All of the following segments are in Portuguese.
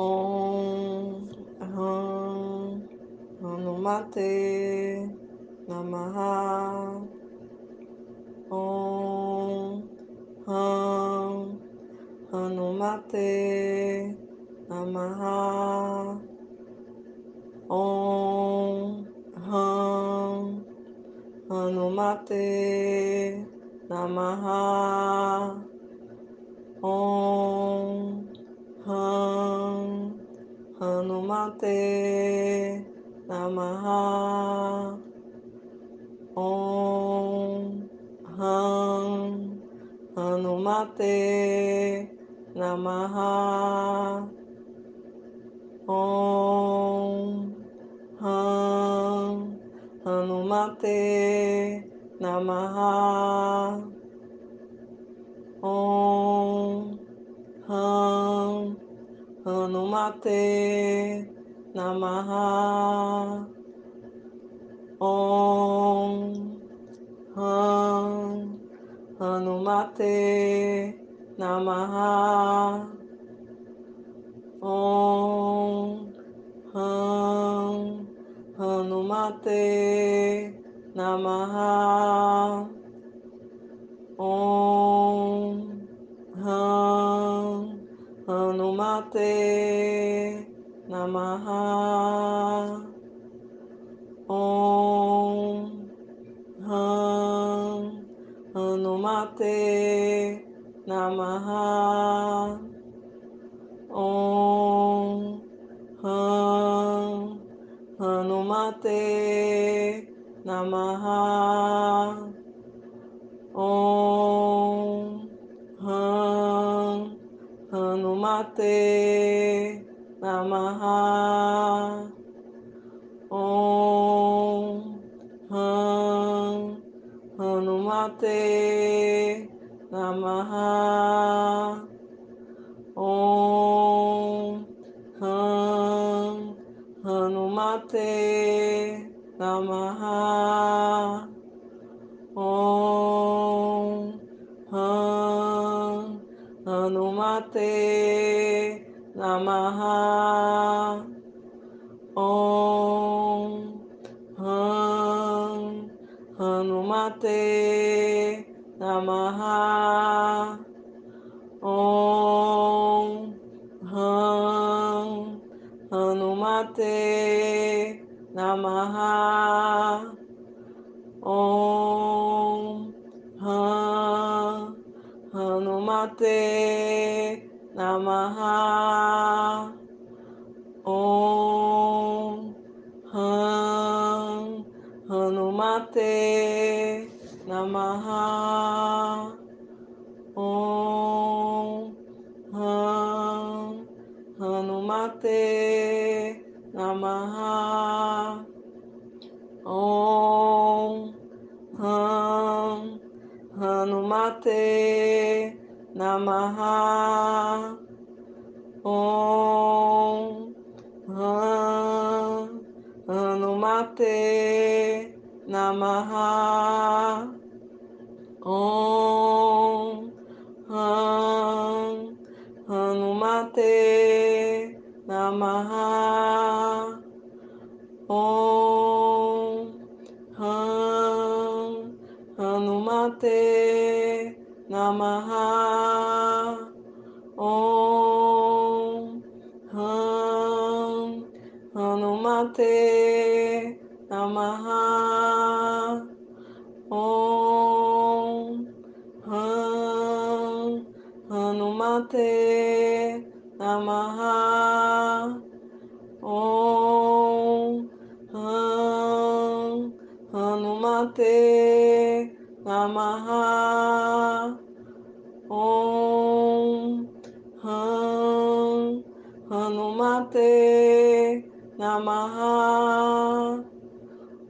Om Hanumate Namaha. Om Hum Hanumate Namaha. Om Hum Hanumate Namaha. Om Hum Hanumate Namaha Om Hum Hanumate Namaha Om Hum Hanumate Namaha Om Hum Anumate Namaha. Om Ram Anumate Namaha. Om Ram Anumate Namaha. Namaha Om Hum Hanumate Namaha Om Hum Hanumate Namaha Namaha. Om Hum Hanumate. Namaha. Om Hum Hanumate. Namaha. Om Hum Hanumate Namaha. Om Hum Hanumate. Namaha. Om Hum Hanumate. Namaha. Om Hum Hanumate Namaha. Om Hum Hanumate. Namaha. Om Hum Hanumate. Namaha. Om Hum Hanumate. Namaha Om Hum Hanumate Namaha. Om Hum Hanumate Namaha. Om Hum Hanumate Namaha Namaha.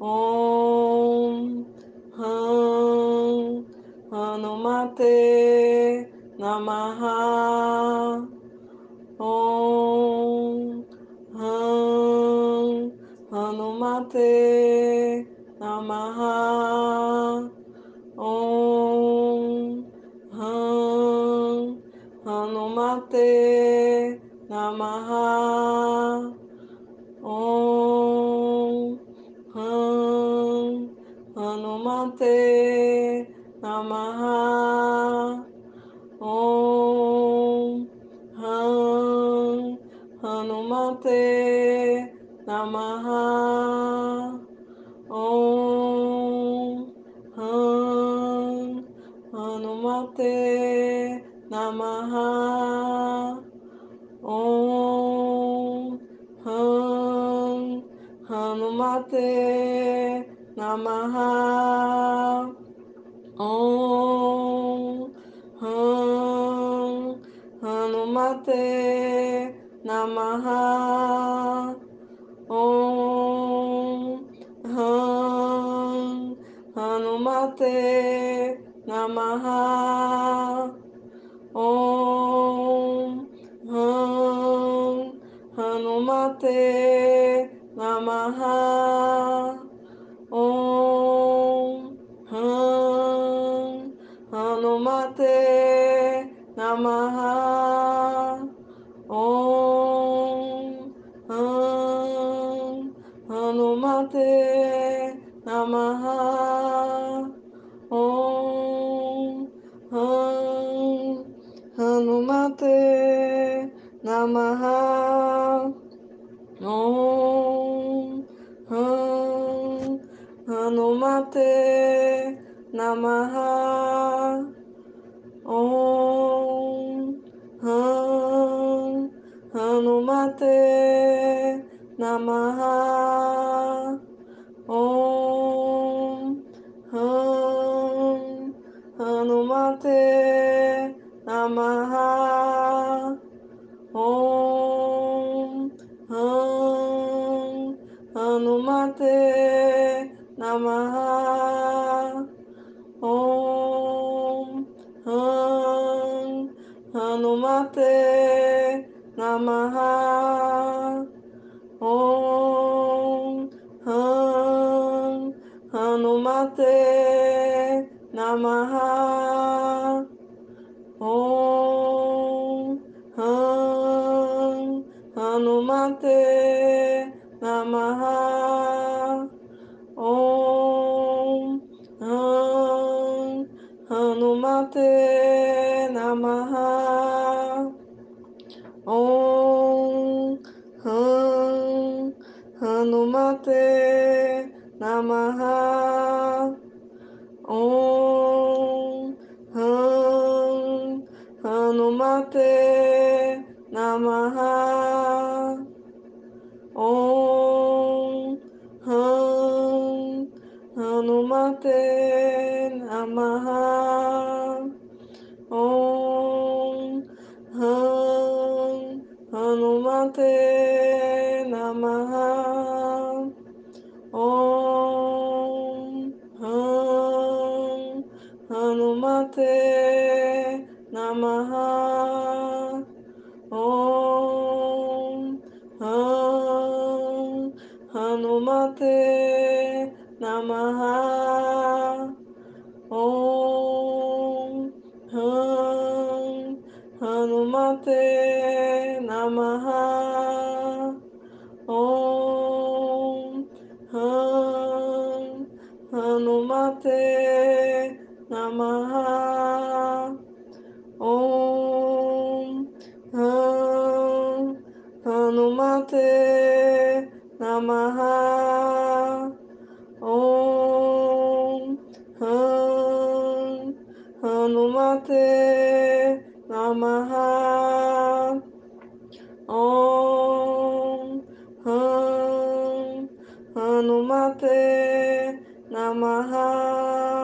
Om Hum Hanumate Namaha. Om Hum Hanumate Namaha. Om Hum Hanumate Namaha Om Hum Hanumate Namaha. Om Hum Hanumate Namaha. Om Hum Hanumate Namaha Namaha. Om Hum Hanumate Namaha. Om Hum Hanumate Namaha Namah Om Han Hanumate Namah Om Han Hanumate Namah Om Han Hanumate Namah Om Hum Hanumate Namaha. Om Hum Hanumate Namaha. Om Hum Hanumate Namaha Namaha. Om Hum Hanumate Namaha. Om Hum Hanumate Namaha. Om Hum Hanumate Namaha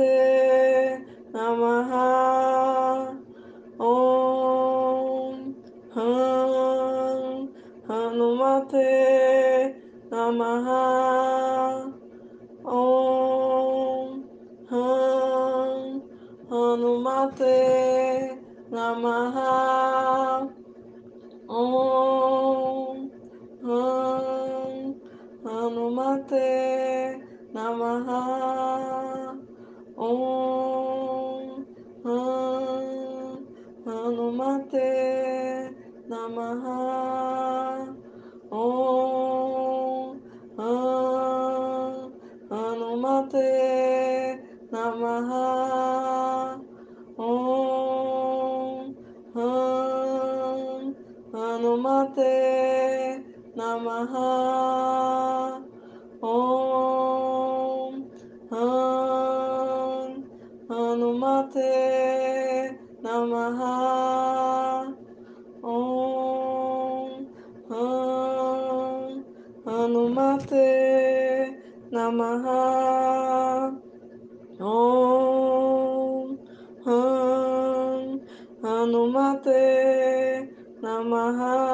भगवते नमः ॐ हं हनुमते नमः ॐ हं हनुमते नमः ॐ हं हनुमते नमः Om Han Hanumate Namaha Om Han Hanumate Namaha Om Han Hanumate Namaha 嘛哈。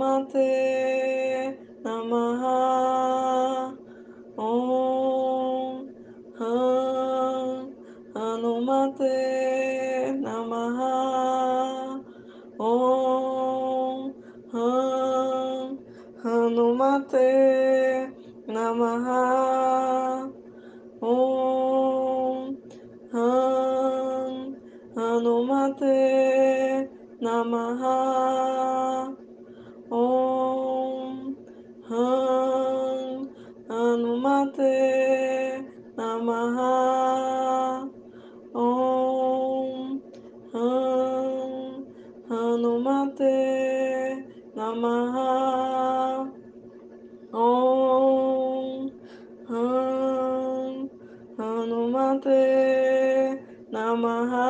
Mate Namaha Om Han Anumate Namaha Om Han Anumate Namaha Om Han Anumate Namaha. नमः